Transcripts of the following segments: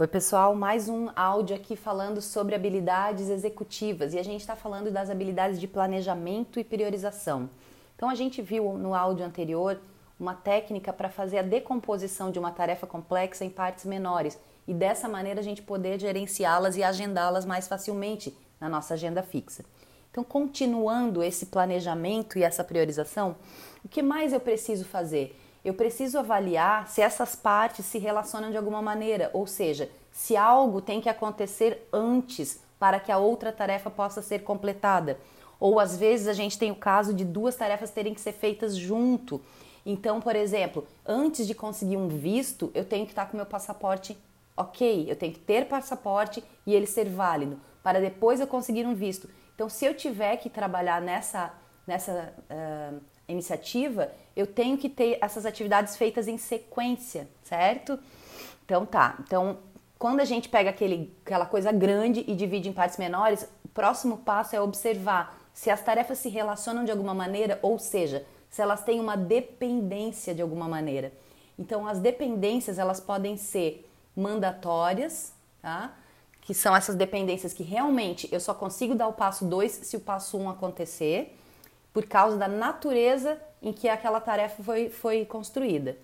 Oi, pessoal, mais um áudio aqui falando sobre habilidades executivas e a gente está falando das habilidades de planejamento e priorização. Então, a gente viu no áudio anterior uma técnica para fazer a decomposição de uma tarefa complexa em partes menores e dessa maneira a gente poder gerenciá-las e agendá-las mais facilmente na nossa agenda fixa. Então, continuando esse planejamento e essa priorização, o que mais eu preciso fazer? Eu preciso avaliar se essas partes se relacionam de alguma maneira, ou seja, se algo tem que acontecer antes para que a outra tarefa possa ser completada. Ou às vezes a gente tem o caso de duas tarefas terem que ser feitas junto. Então, por exemplo, antes de conseguir um visto, eu tenho que estar com meu passaporte ok, eu tenho que ter passaporte e ele ser válido, para depois eu conseguir um visto. Então, se eu tiver que trabalhar nessa, nessa uh, iniciativa, eu tenho que ter essas atividades feitas em sequência, certo? Então tá. Então, quando a gente pega aquele, aquela coisa grande e divide em partes menores, o próximo passo é observar se as tarefas se relacionam de alguma maneira, ou seja, se elas têm uma dependência de alguma maneira. Então, as dependências elas podem ser mandatórias, tá? Que são essas dependências que realmente eu só consigo dar o passo 2 se o passo 1 um acontecer por causa da natureza em que aquela tarefa foi, foi construída.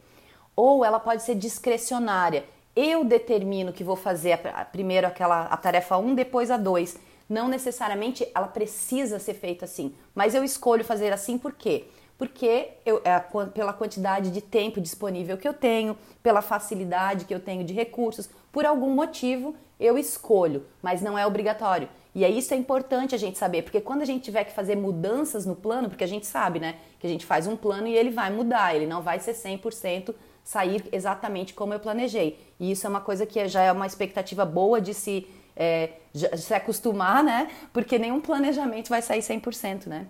Ou ela pode ser discrecionária. Eu determino que vou fazer a, primeiro aquela a tarefa 1, um, depois a 2. Não necessariamente ela precisa ser feita assim, mas eu escolho fazer assim por quê? Porque eu, é, pela quantidade de tempo disponível que eu tenho, pela facilidade que eu tenho de recursos, por algum motivo eu escolho, mas não é obrigatório. E aí isso é importante a gente saber, porque quando a gente tiver que fazer mudanças no plano, porque a gente sabe, né, que a gente faz um plano e ele vai mudar, ele não vai ser 100% sair exatamente como eu planejei. E isso é uma coisa que já é uma expectativa boa de se, é, se acostumar, né, porque nenhum planejamento vai sair 100%, né.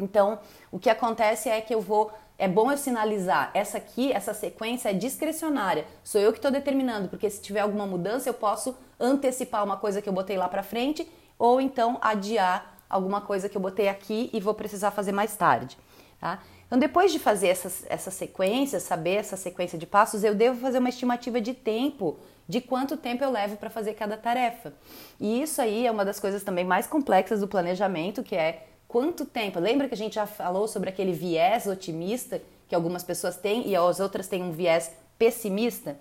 Então, o que acontece é que eu vou é bom eu sinalizar, essa aqui, essa sequência é discrecionária, sou eu que estou determinando, porque se tiver alguma mudança eu posso antecipar uma coisa que eu botei lá para frente ou então adiar alguma coisa que eu botei aqui e vou precisar fazer mais tarde. Tá? Então, depois de fazer essas, essa sequência, saber essa sequência de passos, eu devo fazer uma estimativa de tempo, de quanto tempo eu levo para fazer cada tarefa. E isso aí é uma das coisas também mais complexas do planejamento, que é quanto tempo. Lembra que a gente já falou sobre aquele viés otimista que algumas pessoas têm e as outras têm um viés pessimista?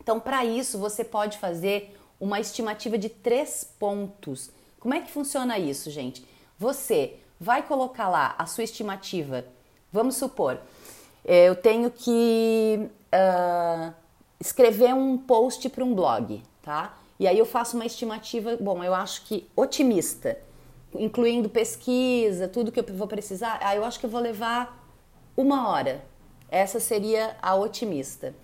Então, para isso, você pode fazer uma estimativa de três pontos como é que funciona isso, gente? Você vai colocar lá a sua estimativa. Vamos supor, é, eu tenho que uh, escrever um post para um blog, tá? E aí eu faço uma estimativa, bom, eu acho que otimista, incluindo pesquisa, tudo que eu vou precisar. Ah, eu acho que eu vou levar uma hora. Essa seria a otimista.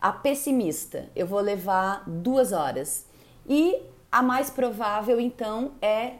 A pessimista, eu vou levar duas horas. E a mais provável, então, é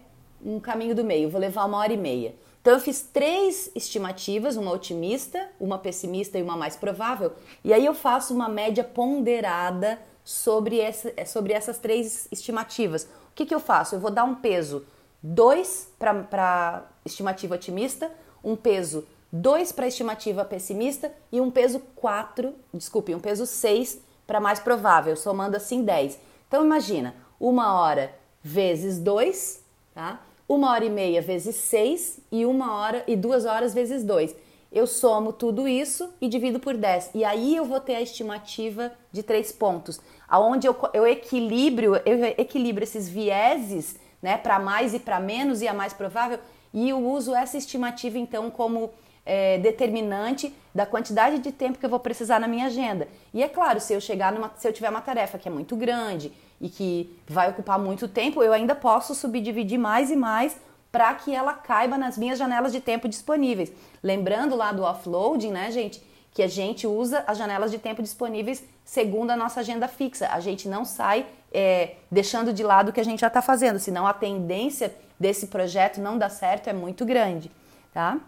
um caminho do meio. Vou levar uma hora e meia. Então, eu fiz três estimativas: uma otimista, uma pessimista e uma mais provável. E aí eu faço uma média ponderada sobre, essa, sobre essas três estimativas. O que, que eu faço? Eu vou dar um peso 2 para estimativa otimista, um peso 2 para estimativa pessimista e um peso 4, desculpe, um peso 6 para mais provável, somando assim 10. Então imagina, uma hora vezes dois, tá? Uma hora e meia vezes seis e uma hora e duas horas vezes dois. Eu somo tudo isso e divido por 10. E aí eu vou ter a estimativa de três pontos, aonde eu, eu equilibro, eu equilibro esses vieses, né, para mais e para menos e a mais provável, e eu uso essa estimativa então como é, determinante da quantidade de tempo que eu vou precisar na minha agenda. E é claro, se eu chegar numa, se eu tiver uma tarefa que é muito grande e que vai ocupar muito tempo, eu ainda posso subdividir mais e mais para que ela caiba nas minhas janelas de tempo disponíveis. Lembrando lá do offloading, né, gente, que a gente usa as janelas de tempo disponíveis segundo a nossa agenda fixa. A gente não sai é, deixando de lado o que a gente já está fazendo, senão a tendência desse projeto não dar certo é muito grande, tá?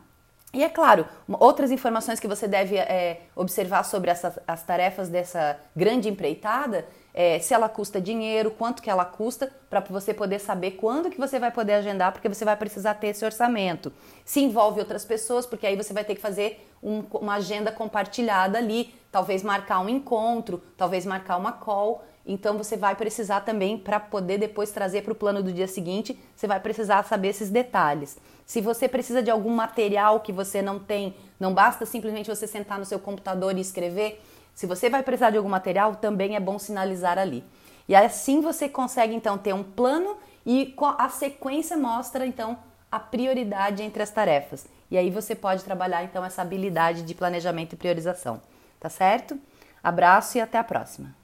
E é claro, outras informações que você deve é, observar sobre essas, as tarefas dessa grande empreitada é se ela custa dinheiro, quanto que ela custa, para você poder saber quando que você vai poder agendar, porque você vai precisar ter esse orçamento. Se envolve outras pessoas, porque aí você vai ter que fazer um, uma agenda compartilhada ali, talvez marcar um encontro, talvez marcar uma call. Então você vai precisar também para poder depois trazer para o plano do dia seguinte, você vai precisar saber esses detalhes. Se você precisa de algum material que você não tem, não basta simplesmente você sentar no seu computador e escrever. Se você vai precisar de algum material, também é bom sinalizar ali. E assim você consegue então ter um plano e a sequência mostra então a prioridade entre as tarefas. E aí você pode trabalhar então essa habilidade de planejamento e priorização. Tá certo? Abraço e até a próxima.